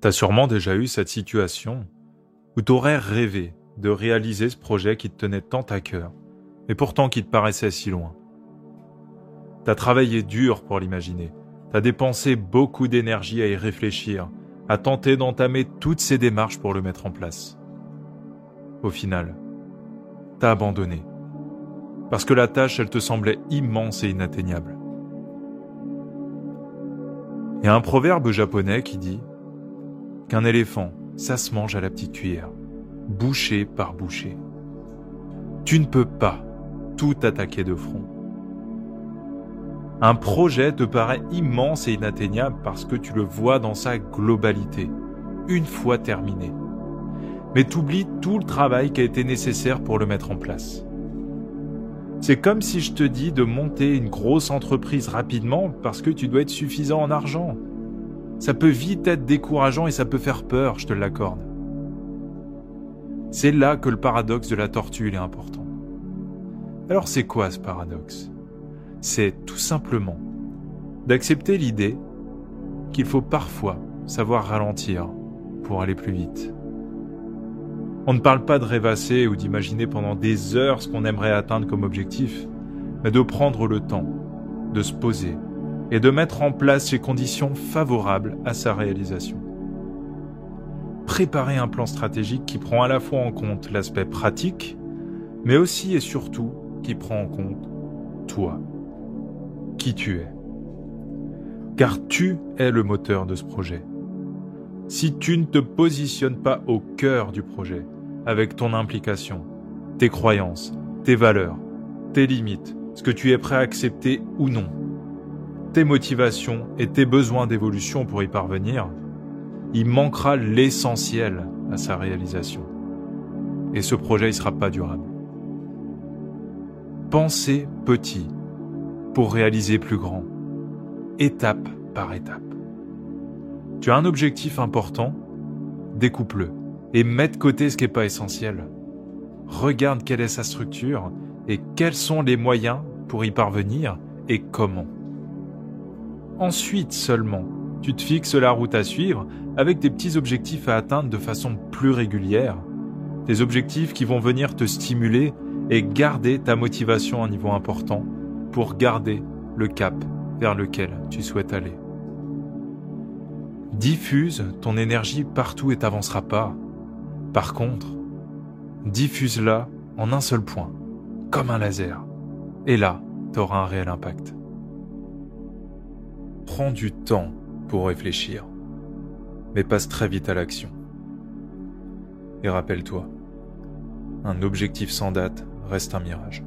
T'as sûrement déjà eu cette situation où t'aurais rêvé de réaliser ce projet qui te tenait tant à cœur, mais pourtant qui te paraissait si loin. T'as travaillé dur pour l'imaginer, t'as dépensé beaucoup d'énergie à y réfléchir, à tenter d'entamer toutes ces démarches pour le mettre en place. Au final, t'as abandonné, parce que la tâche, elle te semblait immense et inatteignable. Il y a un proverbe japonais qui dit qu'un éléphant, ça se mange à la petite cuillère, bouchée par bouchée. Tu ne peux pas tout attaquer de front. Un projet te paraît immense et inatteignable parce que tu le vois dans sa globalité, une fois terminé. Mais t'oublies tout le travail qui a été nécessaire pour le mettre en place. C'est comme si je te dis de monter une grosse entreprise rapidement parce que tu dois être suffisant en argent. Ça peut vite être décourageant et ça peut faire peur, je te l'accorde. C'est là que le paradoxe de la tortue est important. Alors c'est quoi ce paradoxe? C'est tout simplement d'accepter l'idée qu'il faut parfois savoir ralentir pour aller plus vite. On ne parle pas de rêvasser ou d'imaginer pendant des heures ce qu'on aimerait atteindre comme objectif, mais de prendre le temps, de se poser, et de mettre en place les conditions favorables à sa réalisation. Préparer un plan stratégique qui prend à la fois en compte l'aspect pratique, mais aussi et surtout qui prend en compte toi, qui tu es. Car tu es le moteur de ce projet. Si tu ne te positionnes pas au cœur du projet, avec ton implication, tes croyances, tes valeurs, tes limites, ce que tu es prêt à accepter ou non, tes motivations et tes besoins d'évolution pour y parvenir, il manquera l'essentiel à sa réalisation. Et ce projet ne sera pas durable. Pensez petit pour réaliser plus grand, étape par étape. Tu as un objectif important, découpe-le et mets de côté ce qui n'est pas essentiel. Regarde quelle est sa structure et quels sont les moyens pour y parvenir et comment. Ensuite seulement, tu te fixes la route à suivre avec des petits objectifs à atteindre de façon plus régulière. Des objectifs qui vont venir te stimuler et garder ta motivation à un niveau important pour garder le cap vers lequel tu souhaites aller. Diffuse ton énergie partout et t'avanceras pas. Par contre, diffuse-la en un seul point, comme un laser. Et là, tu un réel impact. Prends du temps pour réfléchir, mais passe très vite à l'action. Et rappelle-toi, un objectif sans date reste un mirage.